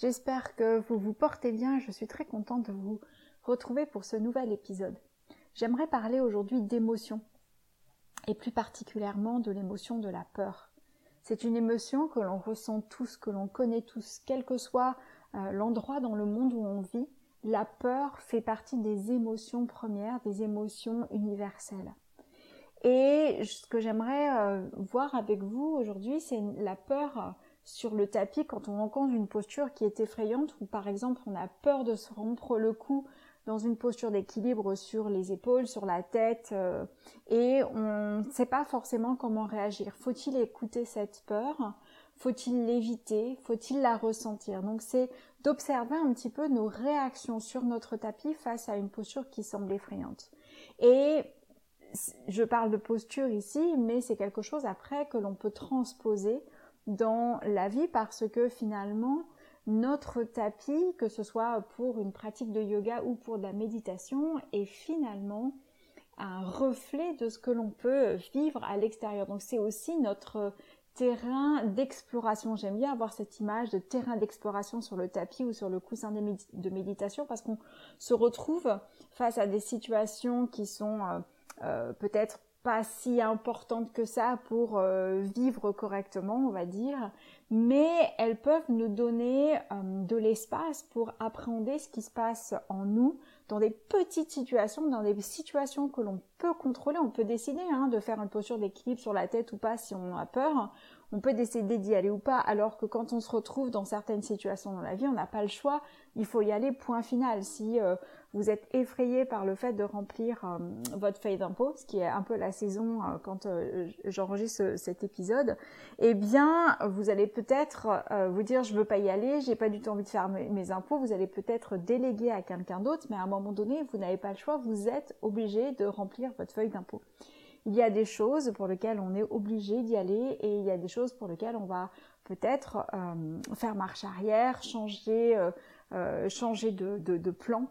J'espère que vous vous portez bien. Je suis très contente de vous retrouver pour ce nouvel épisode. J'aimerais parler aujourd'hui d'émotion et plus particulièrement de l'émotion de la peur. C'est une émotion que l'on ressent tous, que l'on connaît tous, quel que soit euh, l'endroit dans le monde où on vit. La peur fait partie des émotions premières, des émotions universelles. Et ce que j'aimerais euh, voir avec vous aujourd'hui, c'est la peur sur le tapis quand on rencontre une posture qui est effrayante ou par exemple on a peur de se rompre le cou dans une posture d'équilibre sur les épaules, sur la tête euh, et on ne sait pas forcément comment réagir. Faut-il écouter cette peur? Faut-il l'éviter? Faut-il la ressentir? Donc c'est d'observer un petit peu nos réactions sur notre tapis face à une posture qui semble effrayante. Et je parle de posture ici, mais c'est quelque chose après que l'on peut transposer dans la vie parce que finalement, notre tapis, que ce soit pour une pratique de yoga ou pour de la méditation, est finalement un reflet de ce que l'on peut vivre à l'extérieur. Donc c'est aussi notre terrain d'exploration. J'aime bien avoir cette image de terrain d'exploration sur le tapis ou sur le coussin de méditation parce qu'on se retrouve face à des situations qui sont euh, euh, peut-être pas si importante que ça pour euh, vivre correctement, on va dire, mais elles peuvent nous donner euh, de l'espace pour appréhender ce qui se passe en nous dans des petites situations, dans des situations que l'on peut contrôler. On peut décider hein, de faire une posture d'équilibre sur la tête ou pas si on a peur. On peut décider d'y aller ou pas, alors que quand on se retrouve dans certaines situations dans la vie, on n'a pas le choix. Il faut y aller, point final. Si euh, vous êtes effrayé par le fait de remplir euh, votre feuille d'impôt, ce qui est un peu la saison euh, quand j'enregistre cet épisode, eh bien, vous allez peut-être vous dire je veux pas y aller, j'ai pas du tout envie de faire mes, impôts. Vous allez peut-être déléguer à quelqu'un d'autre, mais à un moment donné, vous n'avez pas le choix, vous êtes obligé de remplir votre feuille d'impôt. Il y a des choses pour lesquelles on est obligé d'y aller et il y a des choses pour lesquelles on va peut-être faire marche arrière, changer, changer de, de, de plan.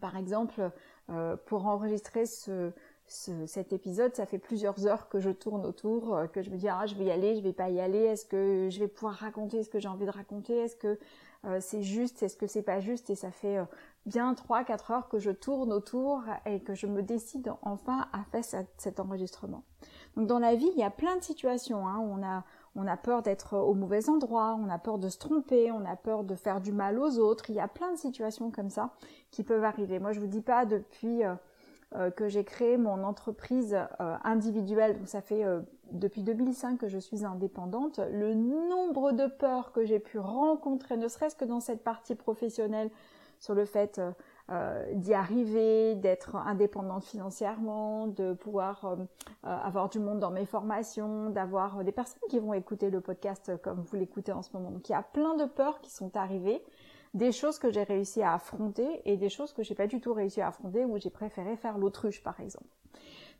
Par exemple, euh, pour enregistrer ce, cet épisode, ça fait plusieurs heures que je tourne autour, euh, que je me dis ah je vais y aller, je vais pas y aller, est-ce que je vais pouvoir raconter ce que j'ai envie de raconter, est-ce que euh, c'est juste, est-ce que c'est pas juste, et ça fait bien 3-4 heures que je tourne autour et que je me décide enfin à faire cet enregistrement. Donc dans la vie, il y a plein de situations hein, on a peur d'être au mauvais endroit, on a peur de se tromper, on a peur de faire du mal aux autres. Il y a plein de situations comme ça qui peuvent arriver. Moi, je vous dis pas depuis euh, euh, que j'ai créé mon entreprise euh, individuelle, donc ça fait depuis 2005 que je suis indépendante, le nombre de peurs que j'ai pu rencontrer, ne serait-ce que dans cette partie professionnelle, sur le fait euh, d'y arriver, d'être indépendante financièrement, de pouvoir euh, euh, avoir du monde dans mes formations, d'avoir des personnes qui vont écouter le podcast comme vous l'écoutez en ce moment. Donc il y a plein de peurs qui sont arrivées, des choses que j'ai réussi à affronter et des choses que j'ai pas du tout réussi à affronter où j'ai préféré faire l'autruche par exemple.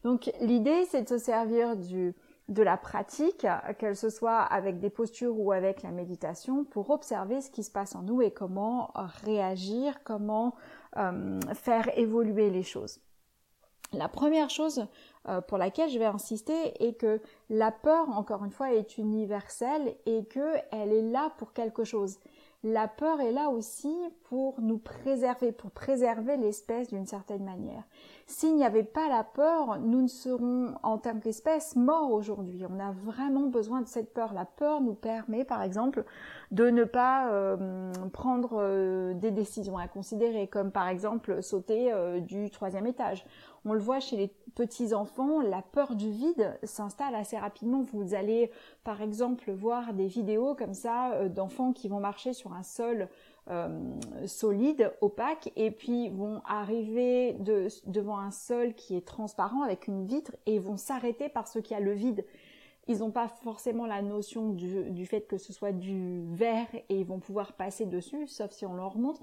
Donc l'idée c'est de se servir du de la pratique, qu'elle ce soit avec des postures ou avec la méditation, pour observer ce qui se passe en nous et comment réagir, comment euh, faire évoluer les choses. La première chose euh, pour laquelle je vais insister est que la peur, encore une fois, est universelle et qu'elle est là pour quelque chose. La peur est là aussi pour nous préserver, pour préserver l'espèce d'une certaine manière. S'il n'y avait pas la peur, nous ne serons en tant qu'espèce morts aujourd'hui. On a vraiment besoin de cette peur. La peur nous permet, par exemple, de ne pas euh, prendre euh, des décisions à considérer, comme par exemple sauter euh, du troisième étage. On le voit chez les petits enfants, la peur du vide s'installe assez rapidement. Vous allez, par exemple, voir des vidéos comme ça d'enfants qui vont marcher sur un sol euh, solides, opaques, et puis vont arriver devant un sol qui est transparent avec une vitre et vont s'arrêter parce qu'il y a le vide. ils n'ont pas forcément la notion du, fait que ce soit du verre et ils vont pouvoir passer dessus, sauf si on leur montre,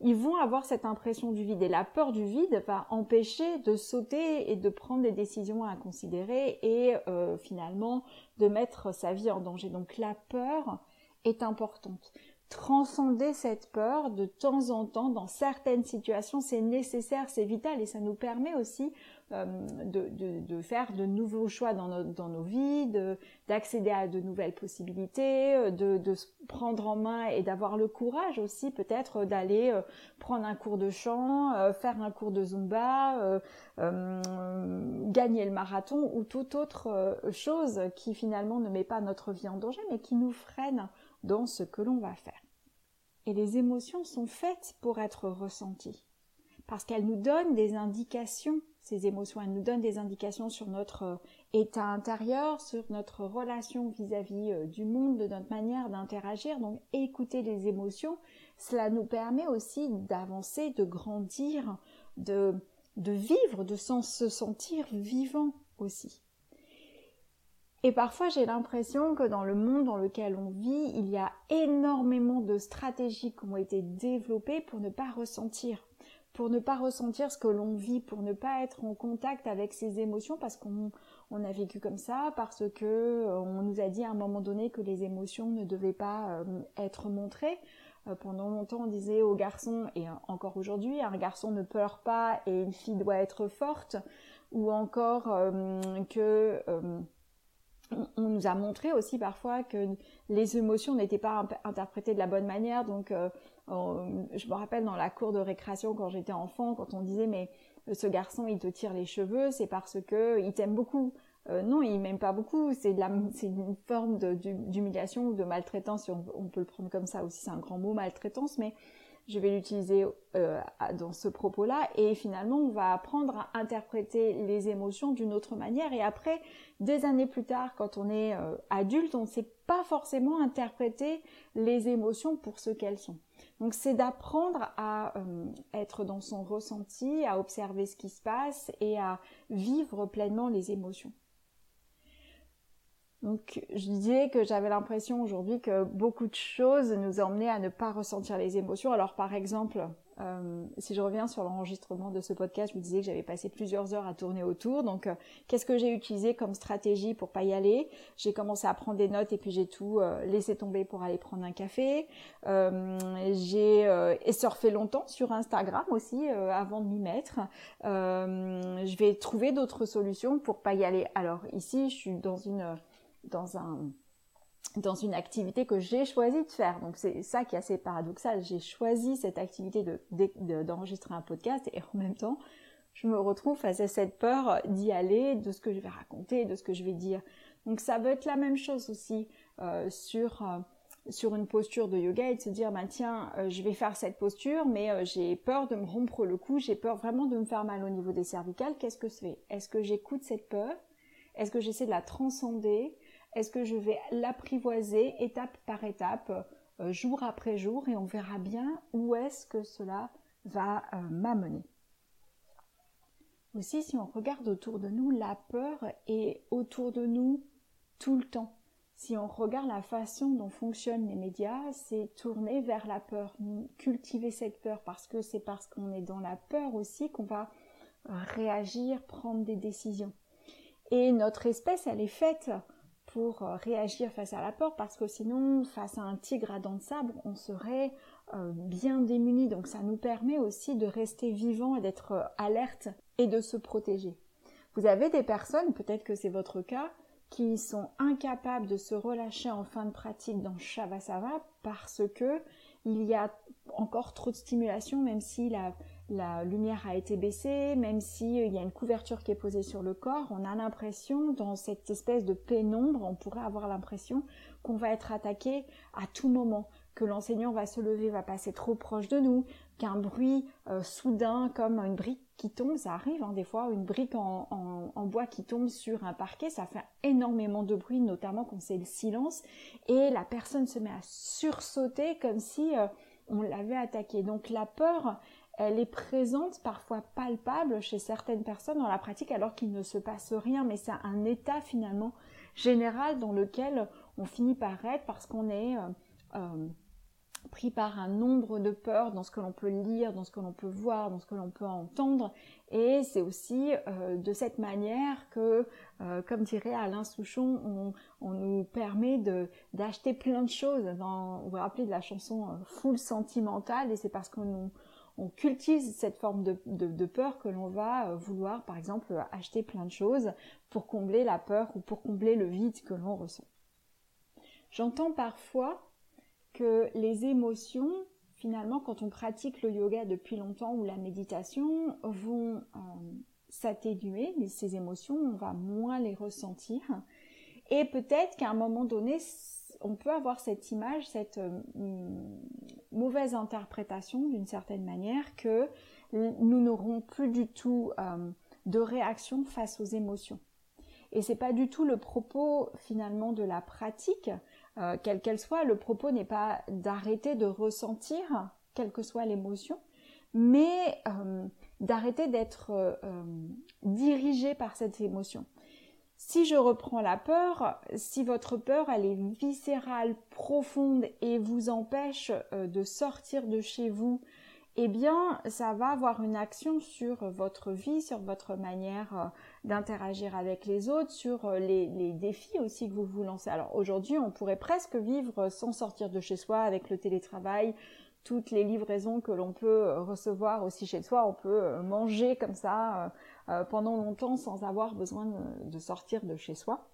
ils vont avoir cette impression du vide. Et la peur du vide va empêcher de sauter et de prendre des décisions à considérer et euh, finalement de mettre sa vie en danger. Donc la peur est importante transcender cette peur de temps en temps dans certaines situations c'est nécessaire c'est vital et ça nous permet aussi de, de, faire de nouveaux choix dans dans nos vies d'accéder à de nouvelles possibilités euh, de, de se prendre en main et d'avoir le courage aussi peut-être d'aller euh, prendre un cours de chant faire un cours de zumba gagner le marathon ou toute autre chose qui finalement ne met pas notre vie en danger mais qui nous freine dans ce que l'on va faire. Et les émotions sont faites pour être ressenties, parce qu'elles nous donnent des indications, ces émotions, elles nous donnent des indications sur notre euh, état intérieur, sur notre relation vis-à-vis euh, du monde, de notre manière d'interagir. Donc écouter les émotions, cela nous permet aussi d'avancer, de grandir, de, de vivre, de se sentir vivant aussi. Et parfois, j'ai l'impression que dans le monde dans lequel on vit, il y a énormément de stratégies qui ont été développées pour ne pas ressentir, pour ne pas ressentir ce que l'on vit, pour ne pas être en contact avec ses émotions parce qu'on a vécu comme ça, parce que euh, on nous a dit à un moment donné que les émotions ne devaient pas euh, être montrées. Euh, pendant longtemps, on disait aux garçons, et encore aujourd'hui, un garçon ne pleure pas et une fille doit être forte, ou encore que on nous a montré aussi parfois que les émotions n'étaient pas interprétées de la bonne manière. Donc, je me rappelle dans la cour de récréation quand j'étais enfant, quand on disait mais euh, ce garçon il te tire les cheveux, c'est parce que il t'aime beaucoup. Euh, non, il m'aime pas beaucoup. C'est une forme d'humiliation ou de maltraitance. On, peut le prendre comme ça aussi. C'est un grand mot maltraitance, mais je vais l'utiliser euh, dans ce propos-là et finalement on va apprendre à interpréter les émotions d'une autre manière et après des années plus tard quand on est euh, adulte on ne sait pas forcément interpréter les émotions pour ce qu'elles sont. Donc c'est d'apprendre à euh, être dans son ressenti, à observer ce qui se passe et à vivre pleinement les émotions. Donc je disais que j'avais l'impression aujourd'hui que beaucoup de choses nous emmenaient à ne pas ressentir les émotions. Alors par exemple, euh, si je reviens sur l'enregistrement de ce podcast, je vous disais que j'avais passé plusieurs heures à tourner autour. Donc euh, qu'est-ce que j'ai utilisé comme stratégie pour pas y aller? J'ai commencé à prendre des notes et puis j'ai tout euh, laissé tomber pour aller prendre un café. j'ai surfé longtemps sur Instagram aussi avant de m'y mettre. je vais trouver d'autres solutions pour pas y aller. Alors ici, je suis dans une dans un dans une activité que j'ai choisi de faire. Donc c'est ça qui est assez paradoxal. J'ai choisi cette activité de, d'enregistrer un podcast et en même temps, je me retrouve face à cette peur d'y aller, de ce que je vais raconter, de ce que je vais dire. Donc ça veut être la même chose aussi euh, sur euh, sur une posture de yoga et de se dire bah tiens euh, je vais faire cette posture mais j'ai peur de me rompre le cou, j'ai peur vraiment de me faire mal au niveau des cervicales. Qu'est-ce que je fais Est-ce que j'écoute cette peur? Est-ce que j'essaie de la transcender? Est-ce que je vais l'apprivoiser étape par étape, euh, jour après jour, et on verra bien où est-ce que cela va euh, m'amener. Aussi, si on regarde autour de nous, la peur est autour de nous tout le temps. Si on regarde la façon dont fonctionnent les médias, c'est tourner vers la peur, cultiver cette peur, parce que c'est parce qu'on est dans la peur aussi qu'on va réagir, prendre des décisions. Et notre espèce, elle est faite pour euh, réagir face à la peur parce que sinon face à un tigre à dents de sabre on serait euh, bien démuni donc ça nous permet aussi de rester vivant et d'être euh, alerte et de se protéger. Vous avez des personnes, peut-être que c'est votre cas, qui sont incapables de se relâcher en fin de pratique dans Shavasana parce que il y a encore trop de stimulation même si la, la lumière a été baissée, même s'il euh, y a une couverture qui est posée sur le corps, on a l'impression, dans cette espèce de pénombre, on pourrait avoir l'impression qu'on va être attaqué à tout moment, que l'enseignant va se lever, va passer trop proche de nous, qu'un bruit euh, soudain comme une brique qui tombe, ça arrive hein, des fois, une brique en, bois qui tombe sur un parquet, ça fait énormément de bruit, notamment quand c'est le silence, et la personne se met à sursauter comme si euh, on l'avait attaqué. Donc la peur, elle est présente, parfois palpable chez certaines personnes dans la pratique alors qu'il ne se passe rien, mais c'est un état finalement général dans lequel on finit par être parce qu'on est pris par un nombre de peurs dans ce que l'on peut lire, dans ce que l'on peut voir, dans ce que l'on peut entendre. Et c'est aussi euh, de cette manière que, euh, comme dirait Alain Souchon, on, nous permet d'acheter plein de choses. Dans, vous vous rappelez de la chanson euh, Full sentimentale, et c'est parce qu'on on cultive cette forme de, peur que l'on va vouloir, par exemple, acheter plein de choses pour combler la peur ou pour combler le vide que l'on ressent. J'entends parfois que les émotions, finalement, quand on pratique le yoga depuis longtemps ou la méditation, vont euh, s'atténuer, ces émotions, on va moins les ressentir. Et peut-être qu'à un moment donné, on peut avoir cette image, cette euh, mauvaise interprétation d'une certaine manière que nous n'aurons plus du tout euh, de réaction face aux émotions. Et c'est pas du tout le propos finalement de la pratique, euh, quelle qu'elle soit. Le propos n'est pas d'arrêter de ressentir, quelle que soit l'émotion, mais d'arrêter d'être dirigé par cette émotion. Si je reprends la peur, si votre peur elle est viscérale, profonde et vous empêche de sortir de chez vous, eh bien, ça va avoir une action sur votre vie, sur votre manière euh, d'interagir avec les autres, sur euh, les, défis aussi que vous vous lancez. Alors aujourd'hui, on pourrait presque vivre sans sortir de chez soi avec le télétravail, toutes les livraisons que l'on peut recevoir aussi chez soi. On peut euh, manger comme ça pendant longtemps sans avoir besoin de sortir de chez soi.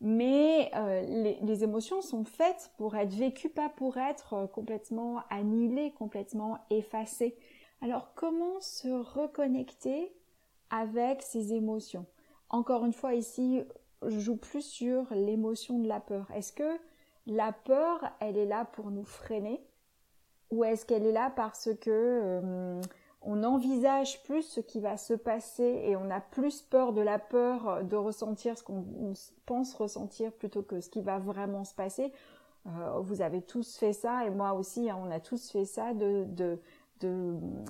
Mais euh, les, émotions sont faites pour être vécues, pas pour être euh, complètement annihilées, complètement effacées. Alors comment se reconnecter avec ces émotions? Encore une fois ici, je joue plus sur l'émotion de la peur. Est-ce que la peur, elle est là pour nous freiner? Ou est-ce qu'elle est là parce que euh, on envisage plus ce qui va se passer et on a plus peur de la peur de ressentir ce qu'on pense ressentir plutôt que ce qui va vraiment se passer. Euh, vous avez tous fait ça et moi aussi, hein, on a tous fait ça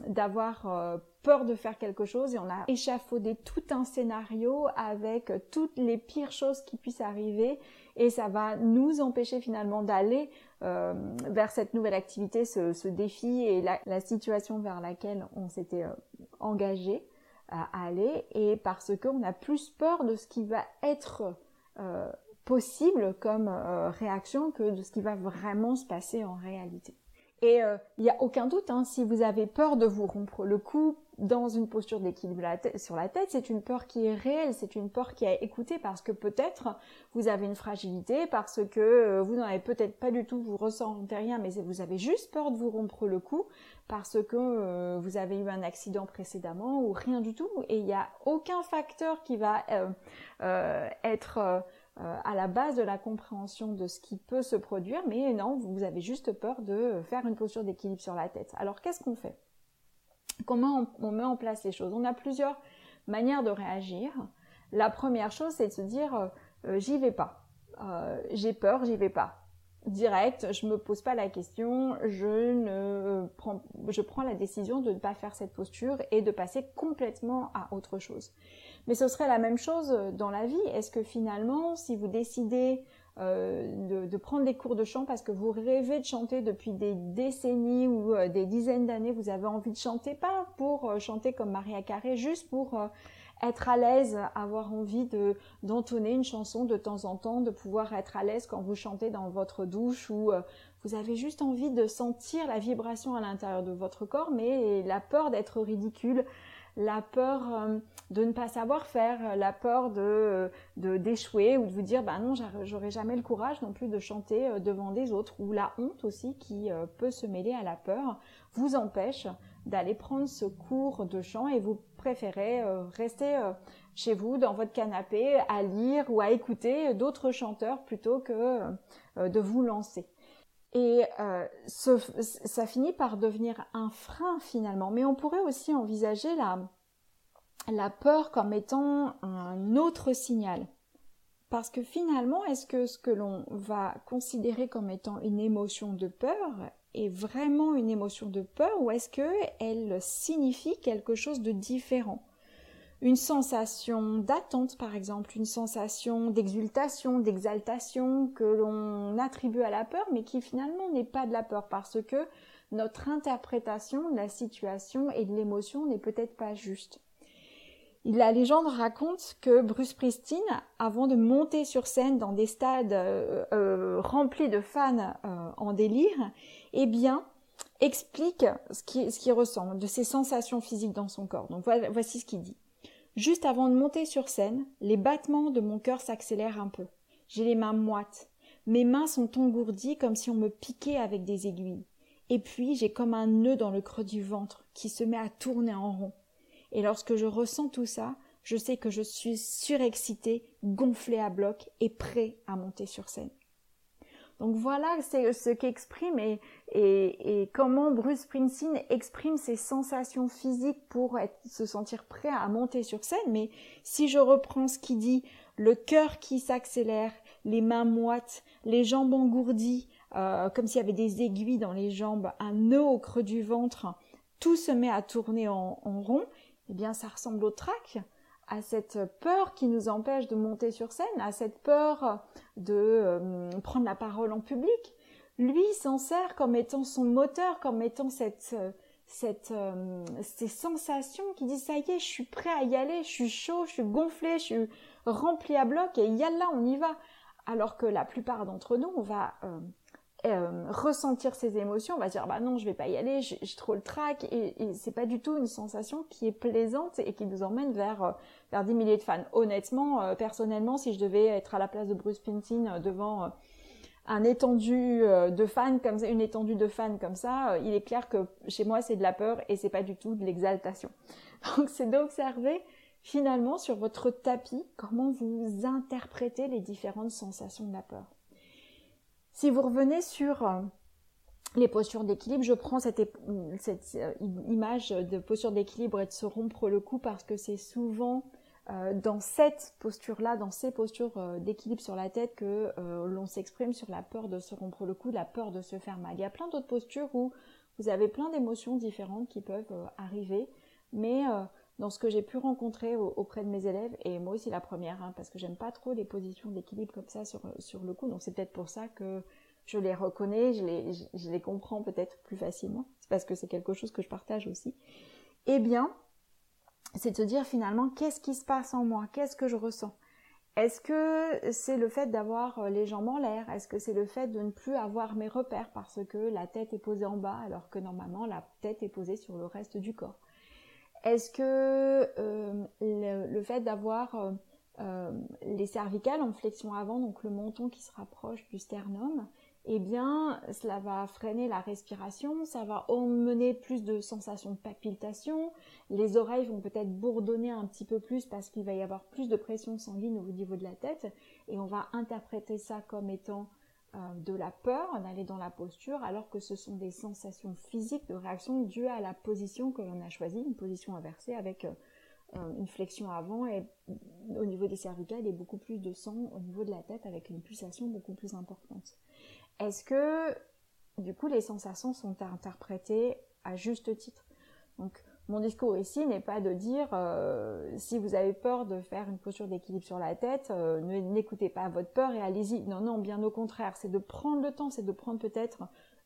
d'avoir euh, peur de faire quelque chose et on a échafaudé tout un scénario avec toutes les pires choses qui puissent arriver et ça va nous empêcher finalement d'aller euh, vers cette nouvelle activité, ce, défi et la, situation vers laquelle on s'était euh, engagé à aller et parce qu'on a plus peur de ce qui va être euh, possible comme réaction que de ce qui va vraiment se passer en réalité. Et il n'y a aucun doute, hein, si vous avez peur de vous rompre le cou dans une posture d'équilibre sur la tête, c'est une peur qui est réelle, c'est une peur qui est écoutée parce que peut-être vous avez une fragilité, parce que euh, vous n'en avez peut-être pas du tout, vous ressentez rien, mais vous avez juste peur de vous rompre le cou parce que euh, vous avez eu un accident précédemment ou rien du tout. Et il n'y a aucun facteur qui va euh, être à la base de la compréhension de ce qui peut se produire, mais non, vous avez juste peur de faire une posture d'équilibre sur la tête. Alors qu'est-ce qu'on fait? Comment on, met en place les choses? On a plusieurs manières de réagir. La première chose, c'est de se dire euh, euh, j'y vais pas. Euh, j'ai peur, j'y vais pas. Direct, je me pose pas la question, je prends la décision de ne pas faire cette posture et de passer complètement à autre chose. Mais ce serait la même chose dans la vie. Est-ce que finalement, si vous décidez euh, de, prendre des cours de chant parce que vous rêvez de chanter depuis des décennies ou euh, des dizaines d'années, vous avez envie de chanter, pas pour euh, chanter comme Maria Carré, juste pour être à l'aise, avoir envie de d'entonner une chanson de temps en temps, de pouvoir être à l'aise quand vous chantez dans votre douche ou vous avez juste envie de sentir la vibration à l'intérieur de votre corps, mais la peur d'être ridicule, la peur euh, de ne pas savoir faire, la peur de d'échouer ou de vous dire bah non j'aurai jamais le courage non plus de chanter euh, devant des autres ou la honte aussi qui euh, peut se mêler à la peur vous empêche d'aller prendre ce cours de chant et vous préférez rester chez vous dans votre canapé à lire ou à écouter d'autres chanteurs plutôt que de vous lancer. Et euh, ça finit par devenir un frein finalement. Mais on pourrait aussi envisager la, la peur comme étant un autre signal. Parce que finalement, est-ce que ce que l'on va considérer comme étant une émotion de peur est vraiment une émotion de peur ou est-ce qu'elle signifie quelque chose de différent? Une sensation d'attente par exemple, une sensation d'exultation, d'exaltation que l'on attribue à la peur mais qui finalement n'est pas de la peur parce que notre interprétation de la situation et de l'émotion n'est peut-être pas juste. La légende raconte que Bruce Springsteen, avant de monter sur scène dans des stades euh, euh, remplis de fans euh, en délire, eh bien, explique ce qu'il ce ressent, de ses sensations physiques dans son corps. Donc voici ce qu'il dit. Juste avant de monter sur scène, les battements de mon cœur s'accélèrent un peu. J'ai les mains moites. Mes mains sont engourdies comme si on me piquait avec des aiguilles. Et puis j'ai comme un nœud dans le creux du ventre qui se met à tourner en rond. Et lorsque je ressens tout ça, je sais que je suis surexcitée, gonflée à bloc et prêt à monter sur scène. Donc voilà ce qu'exprime et, et, comment Bruce Springsteen exprime ses sensations physiques pour se sentir prêt à monter sur scène. Mais si je reprends ce qu'il dit, le cœur qui s'accélère, les mains moites, les jambes engourdies, euh, comme s'il y avait des aiguilles dans les jambes, un nœud au creux du ventre, tout se met à tourner en, rond, eh bien ça ressemble au trac à cette peur qui nous empêche de monter sur scène, à cette peur de euh, prendre la parole en public. Lui s'en sert comme étant son moteur, comme étant cette, cette, euh, ces sensations qui disent ça y est, je suis prêt à y aller, je suis chaud, je suis gonflé, je suis rempli à bloc et yalla, on y va. Alors que la plupart d'entre nous, on va euh, euh, ressentir ces émotions, on va dire bah non je vais pas y aller, j'ai trop le trac et, et c'est pas du tout une sensation qui est plaisante et qui nous emmène vers euh, vers des milliers de fans. Honnêtement, euh, personnellement, si je devais être à la place de Bruce Springsteen devant un étendu de fans comme ça, une étendue de fans comme ça, il est clair que chez moi c'est de la peur et c'est pas du tout de l'exaltation. Donc c'est d'observer finalement sur votre tapis comment vous interprétez les différentes sensations de la peur? Si vous revenez sur euh, les postures d'équilibre, je prends cette, euh, image de posture d'équilibre et de se rompre le cou parce que c'est souvent euh, dans cette posture-là, dans ces postures d'équilibre sur la tête que l'on s'exprime sur la peur de se rompre le cou, la peur de se faire mal. Il y a plein d'autres postures où vous avez plein d'émotions différentes qui peuvent arriver, mais dans ce que j'ai pu rencontrer auprès de mes élèves, et moi aussi la première, hein, parce que j'aime pas trop les positions d'équilibre comme ça sur, sur le coup, donc c'est peut-être pour ça que je les reconnais, je les, je, les comprends peut-être plus facilement, c'est parce que c'est quelque chose que je partage aussi. Eh bien, c'est de se dire finalement qu'est-ce qui se passe en moi, qu'est-ce que je ressens? Est-ce que c'est le fait d'avoir euh, les jambes en l'air? Est-ce que c'est le fait de ne plus avoir mes repères parce que la tête est posée en bas alors que normalement la tête est posée sur le reste du corps? Est-ce que euh, le, fait d'avoir euh, les cervicales en flexion avant, donc le menton qui se rapproche du sternum, eh bien, cela va freiner la respiration, ça va emmener plus de sensations de palpitation, les oreilles vont peut-être bourdonner un petit peu plus parce qu'il va y avoir plus de pression sanguine au niveau de la tête, et on va interpréter ça comme étant euh, de la peur d'aller dans la posture alors que ce sont des sensations physiques de réaction dues à la position que l'on a choisie, une position inversée avec euh, euh, une flexion avant et au niveau des cervicales et beaucoup plus de sang au niveau de la tête avec une pulsation beaucoup plus importante. Est-ce que du coup les sensations sont interprétées à juste titre? Donc mon discours ici n'est pas de dire euh, si vous avez peur de faire une posture d'équilibre sur la tête, euh, n'écoutez pas votre peur et allez-y. Non, non, bien au contraire, c'est de prendre le temps, c'est de prendre peut-être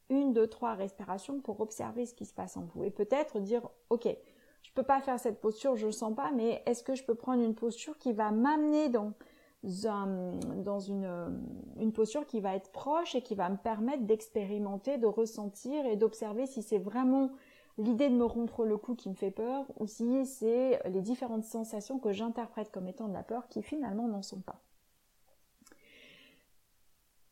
une, deux, trois respirations pour observer ce qui se passe en vous et peut-être dire ok, je peux pas faire cette posture, je le sens pas, mais est-ce que je peux prendre une posture qui va m'amener dans dans une, une posture qui va être proche et qui va me permettre d'expérimenter, de ressentir et d'observer si c'est vraiment l'idée de me rompre le cou qui me fait peur, ou si c'est les différentes sensations que j'interprète comme étant de la peur qui finalement n'en sont pas.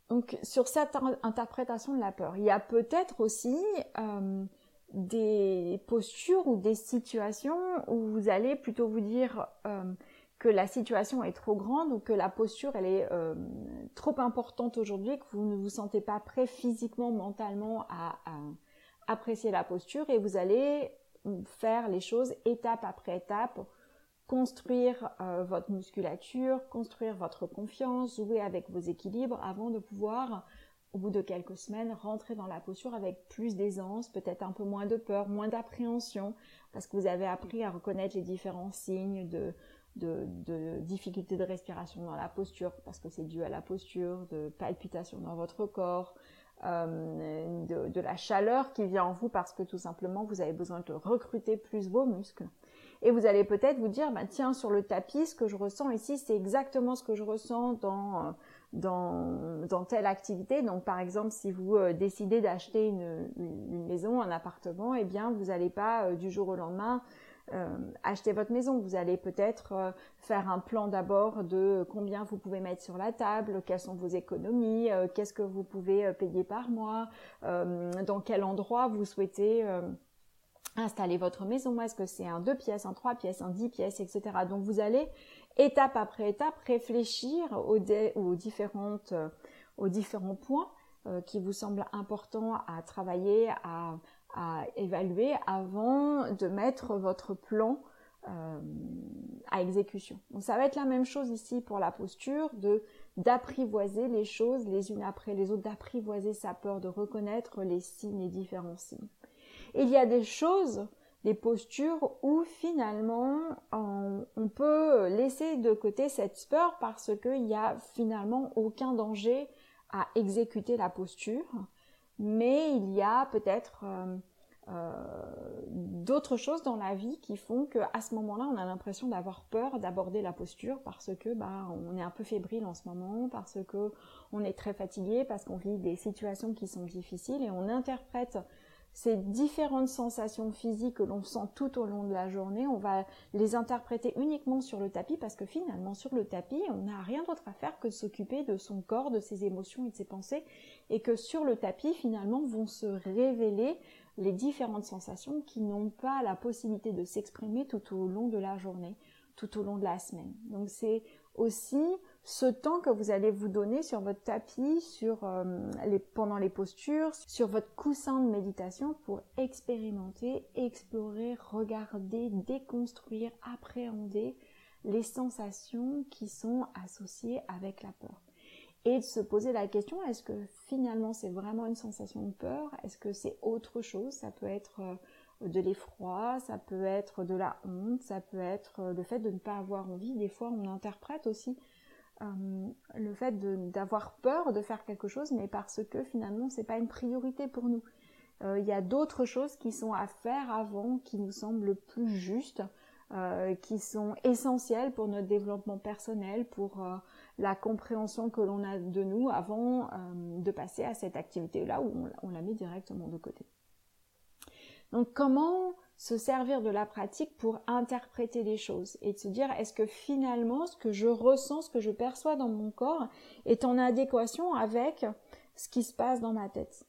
Donc sur cette interprétation de la peur, il y a peut-être aussi euh, des postures ou des situations où vous allez plutôt vous dire euh, que la situation est trop grande ou que la posture elle est euh, trop importante aujourd'hui, que vous ne vous sentez pas prêt physiquement, mentalement à apprécier la posture et vous allez faire les choses étape après étape, construire euh, votre musculature, construire votre confiance, jouer avec vos équilibres avant de pouvoir au bout de quelques semaines, rentrer dans la posture avec plus d'aisance, peut-être un peu moins de peur, moins d'appréhension, parce que vous avez appris à reconnaître les différents signes de, de, difficultés de respiration dans la posture, parce que c'est dû à la posture, de palpitations dans votre corps, euh, de, la chaleur qui vient en vous parce que tout simplement vous avez besoin de recruter plus vos muscles. Et vous allez peut-être vous dire, bah, tiens, sur le tapis, ce que je ressens ici, c'est exactement ce que je ressens dans dans, dans telle activité. Donc, par exemple, si vous euh, décidez d'acheter une, maison, un appartement, eh bien, vous n'allez pas euh, du jour au lendemain euh, acheter votre maison. Vous allez peut-être faire un plan d'abord de combien vous pouvez mettre sur la table, quelles sont vos économies, qu'est-ce que vous pouvez payer par mois, dans quel endroit vous souhaitez installer votre maison. Est-ce que c'est un deux pièces, un trois pièces, un dix pièces, etc. Donc, vous allez étape après étape, réfléchir aux, différentes, euh, aux différents points euh, qui vous semblent importants à travailler, à, évaluer avant de mettre votre plan euh, à exécution. Donc ça va être la même chose ici pour la posture, de d'apprivoiser les choses les unes après les autres, d'apprivoiser sa peur, de reconnaître les signes, les différents signes. il y a des choses des postures où finalement on, peut laisser de côté cette peur parce qu'il n'y a finalement aucun danger à exécuter la posture, mais il y a peut-être euh, euh, d'autres choses dans la vie qui font qu'à ce moment-là, on a l'impression d'avoir peur d'aborder la posture parce que bah, on est un peu fébrile en ce moment, parce que on est très fatigué, parce qu'on vit des situations qui sont difficiles et on interprète ces différentes sensations physiques que l'on sent tout au long de la journée, on va les interpréter uniquement sur le tapis parce que finalement sur le tapis, on n'a rien d'autre à faire que de s'occuper de son corps, de ses émotions et de ses pensées et que sur le tapis finalement vont se révéler les différentes sensations qui n'ont pas la possibilité de s'exprimer tout au long de la journée, tout au long de la semaine. Donc c'est aussi ce temps que vous allez vous donner sur votre tapis, euh, pendant les postures, sur votre coussin de méditation pour expérimenter, explorer, regarder, déconstruire, appréhender les sensations qui sont associées avec la peur. Et de se poser la question, est-ce que finalement c'est vraiment une sensation de peur? Est-ce que c'est autre chose? Ça peut être euh, de l'effroi, ça peut être de la honte, ça peut être euh, le fait de ne pas avoir envie. Des fois, on interprète aussi euh, le fait d'avoir peur de faire quelque chose, mais parce que finalement c'est pas une priorité pour nous. Euh, il y a d'autres choses qui sont à faire avant, qui nous semblent plus justes, euh, qui sont essentielles pour notre développement personnel, pour la compréhension que l'on a de nous avant de passer à cette activité-là où on, on la met directement de côté. Donc comment se servir de la pratique pour interpréter les choses et de se dire est-ce que finalement ce que je ressens, ce que je perçois dans mon corps est en adéquation avec ce qui se passe dans ma tête?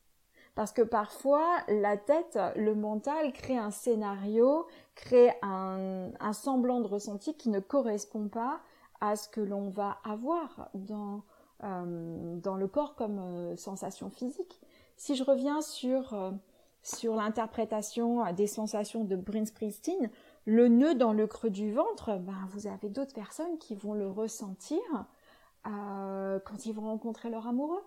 Parce que parfois, la tête, le mental crée un scénario, crée un, semblant de ressenti qui ne correspond pas à ce que l'on va avoir dans, euh, le corps comme euh, sensation physique. Si je reviens sur euh, sur l'interprétation des sensations de Bryn Springsteen, le nœud dans le creux du ventre, ben, vous avez d'autres personnes qui vont le ressentir euh, quand ils vont rencontrer leur amoureux.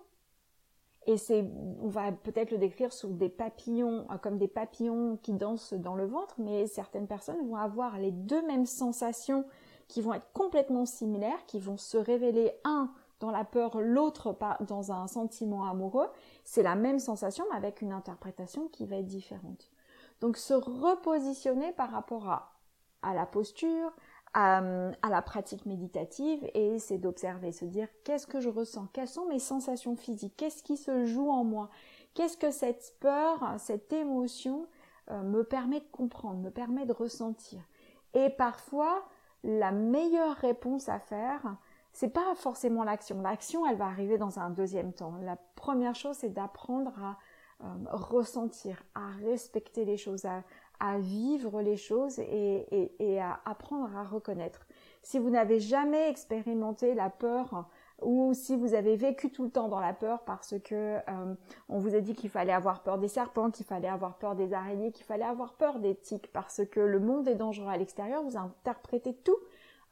Et c'est, on va peut-être le décrire sous des papillons, euh, comme des papillons qui dansent dans le ventre, mais certaines personnes vont avoir les deux mêmes sensations qui vont être complètement similaires, qui vont se révéler un dans la peur, l'autre dans un sentiment amoureux, c'est la même sensation mais avec une interprétation qui va être différente. Donc se repositionner par rapport à, à la posture, à, la pratique méditative et c'est d'observer, se dire qu'est-ce que je ressens, quelles sont mes sensations physiques, qu'est-ce qui se joue en moi, qu'est-ce que cette peur, cette émotion euh, me permet de comprendre, me permet de ressentir? Et parfois, la meilleure réponse à faire, c'est pas forcément l'action. L'action, elle va arriver dans un deuxième temps. La première chose, c'est d'apprendre à euh, ressentir, à respecter les choses, à, vivre les choses et, à apprendre à reconnaître. Si vous n'avez jamais expérimenté la peur ou si vous avez vécu tout le temps dans la peur parce que euh, on vous a dit qu'il fallait avoir peur des serpents, qu'il fallait avoir peur des araignées, qu'il fallait avoir peur des tiques parce que le monde est dangereux à l'extérieur, vous interprétez tout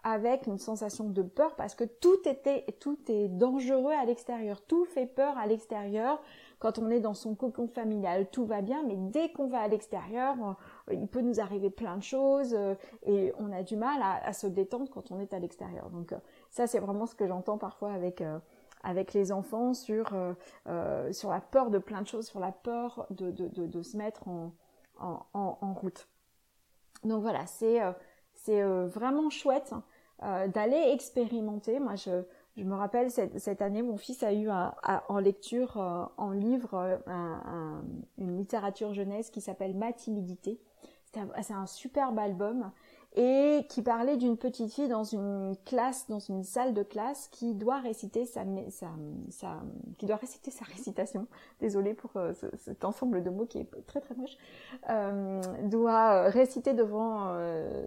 avec une sensation de peur parce que tout était, tout est dangereux à l'extérieur. Tout fait peur à l'extérieur. Quand on est dans son cocon familial, tout va bien, mais dès qu'on va à l'extérieur, euh, il peut nous arriver plein de choses euh, et on a du mal à, se détendre quand on est à l'extérieur. Donc euh, ça, c'est vraiment ce que j'entends parfois avec avec les enfants sur sur la peur de plein de choses, sur la peur de, de, de, se mettre en, en, en, route. Donc voilà, c'est c'est vraiment chouette hein, d'aller expérimenter. Moi, je je me rappelle cette, année, mon fils a eu en lecture, euh, en livre, euh, une littérature jeunesse qui s'appelle Ma timidité. C'est un, superbe album et qui parlait d'une petite fille dans une classe, dans une salle de classe, qui doit réciter sa, qui doit réciter sa récitation. Désolée pour euh, cet ensemble de mots qui est très très moche. doit réciter devant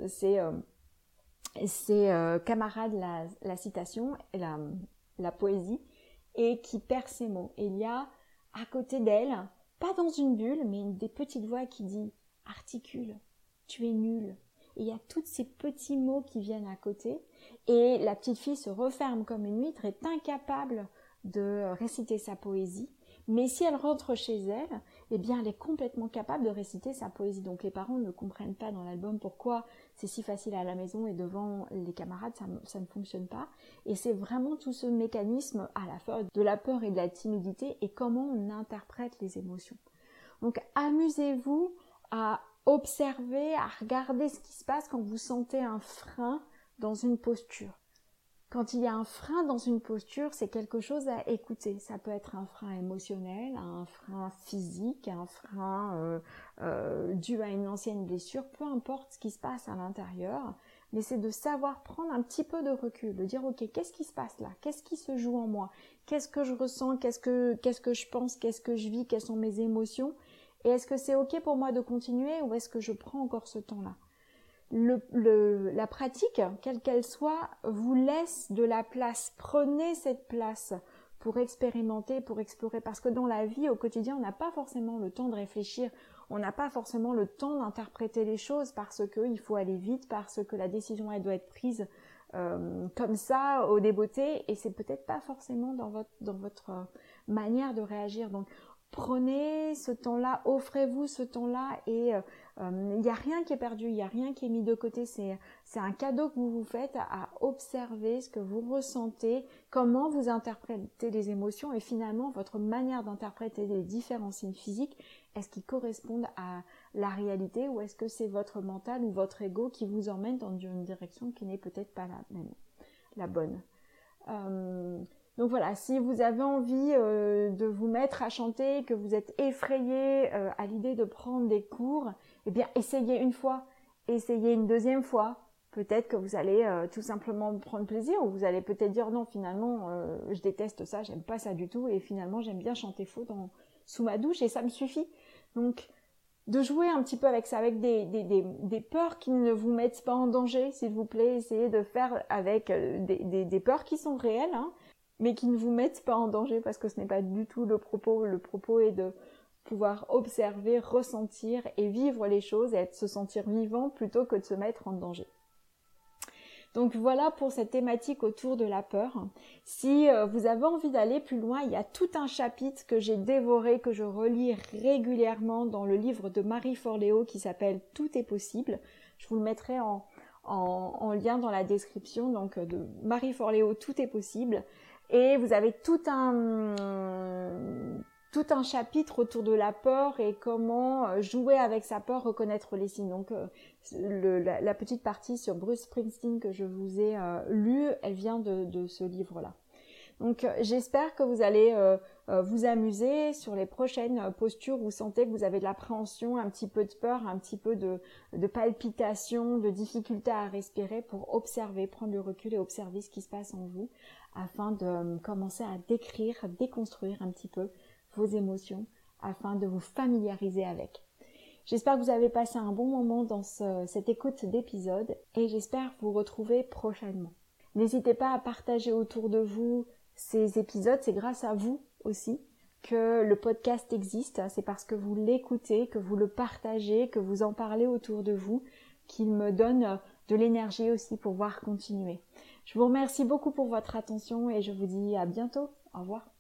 ses ses euh, camarades la, citation, la, la poésie, et qui perd ses mots. Il y a à côté d'elle, pas dans une bulle, mais des petites voix qui dit articule, tu es nul. Il y a tous ces petits mots qui viennent à côté, et la petite fille se referme comme une huître, est incapable de réciter sa poésie, mais si elle rentre chez elle, eh bien, elle est complètement capable de réciter sa poésie. Donc, les parents ne comprennent pas dans l'album pourquoi c'est si facile à la maison et devant les camarades, ça, ne fonctionne pas. Et c'est vraiment tout ce mécanisme à la fois de la peur et de la timidité et comment on interprète les émotions. Donc, amusez-vous à observer, à regarder ce qui se passe quand vous sentez un frein dans une posture. Quand il y a un frein dans une posture, c'est quelque chose à écouter. Ça peut être un frein émotionnel, un frein physique, un frein euh, euh, dû à une ancienne blessure, peu importe ce qui se passe à l'intérieur, mais c'est de savoir prendre un petit peu de recul, de dire ok, qu'est-ce qui se passe là? Qu'est-ce qui se joue en moi? Qu'est-ce que je ressens? Qu'est-ce que qu'est-ce que je pense? Qu'est-ce que je vis? Quelles sont mes émotions? Et est-ce que c'est ok pour moi de continuer ou est-ce que je prends encore ce temps-là? La pratique, quelle qu'elle soit, vous laisse de la place. Prenez cette place pour expérimenter, pour explorer. Parce que dans la vie, au quotidien, on n'a pas forcément le temps de réfléchir. On n'a pas forcément le temps d'interpréter les choses parce qu'il faut aller vite, parce que la décision, elle doit être prise euh, comme ça, au débeauté. Et c'est peut-être pas forcément dans votre, dans votre euh, manière de réagir. Donc, prenez ce temps-là, offrez-vous ce temps-là et euh, il euh, n'y a rien qui est perdu, il n'y a rien qui est mis de côté. C'est, un cadeau que vous vous faites à, observer ce que vous ressentez, comment vous interprétez les émotions et finalement votre manière d'interpréter les différents signes physiques. Est-ce qu'ils correspondent à la réalité ou est-ce que c'est votre mental ou votre ego qui vous emmène dans une direction qui n'est peut-être pas la même, la bonne. Euh, donc voilà, si vous avez envie euh, de vous mettre à chanter, que vous êtes effrayé à l'idée de prendre des cours, eh bien essayez une fois, essayez une deuxième fois. Peut-être que vous allez euh, tout simplement prendre plaisir ou vous allez peut-être dire non finalement je déteste ça, j'aime pas ça du tout et finalement j'aime bien chanter faux dans, sous ma douche et ça me suffit. Donc de jouer un petit peu avec ça, avec des, des, des, des peurs qui ne vous mettent pas en danger, s'il vous plaît. Essayez de faire avec des, des, peurs qui sont réelles, hein, mais qui ne vous mettent pas en danger parce que ce n'est pas du tout le propos. Le propos est de pouvoir observer, ressentir et vivre les choses et se sentir vivant plutôt que de se mettre en danger. Donc voilà pour cette thématique autour de la peur. Si euh, vous avez envie d'aller plus loin, il y a tout un chapitre que j'ai dévoré, que je relis régulièrement dans le livre de Marie Forleo qui s'appelle Tout est possible. Je vous le mettrai en, en, lien dans la description. Donc de Marie Forleo, Tout est possible. Et vous avez tout un, tout un chapitre autour de la peur et comment euh, jouer avec sa peur, reconnaître les signes. Donc euh, la, petite partie sur Bruce Springsteen que je vous ai euh, lu, elle vient de, ce livre-là. Donc j'espère que vous allez vous amuser sur les prochaines postures. Vous sentez que vous avez de l'appréhension, un petit peu de peur, un petit peu de, de palpitation, de difficulté à respirer pour observer, prendre le recul et observer ce qui se passe en vous afin de commencer à décrire, déconstruire un petit peu vos émotions afin de vous familiariser avec. J'espère que vous avez passé un bon moment dans cette écoute d'épisode et j'espère vous retrouver prochainement. N'hésitez pas à partager autour de vous ces épisodes, c'est grâce à vous aussi que le podcast existe, c'est parce que vous l'écoutez, que vous le partagez, que vous en parlez autour de vous, qu'il me donne de l'énergie aussi pour pouvoir continuer. Je vous remercie beaucoup pour votre attention et je vous dis à bientôt. Au revoir.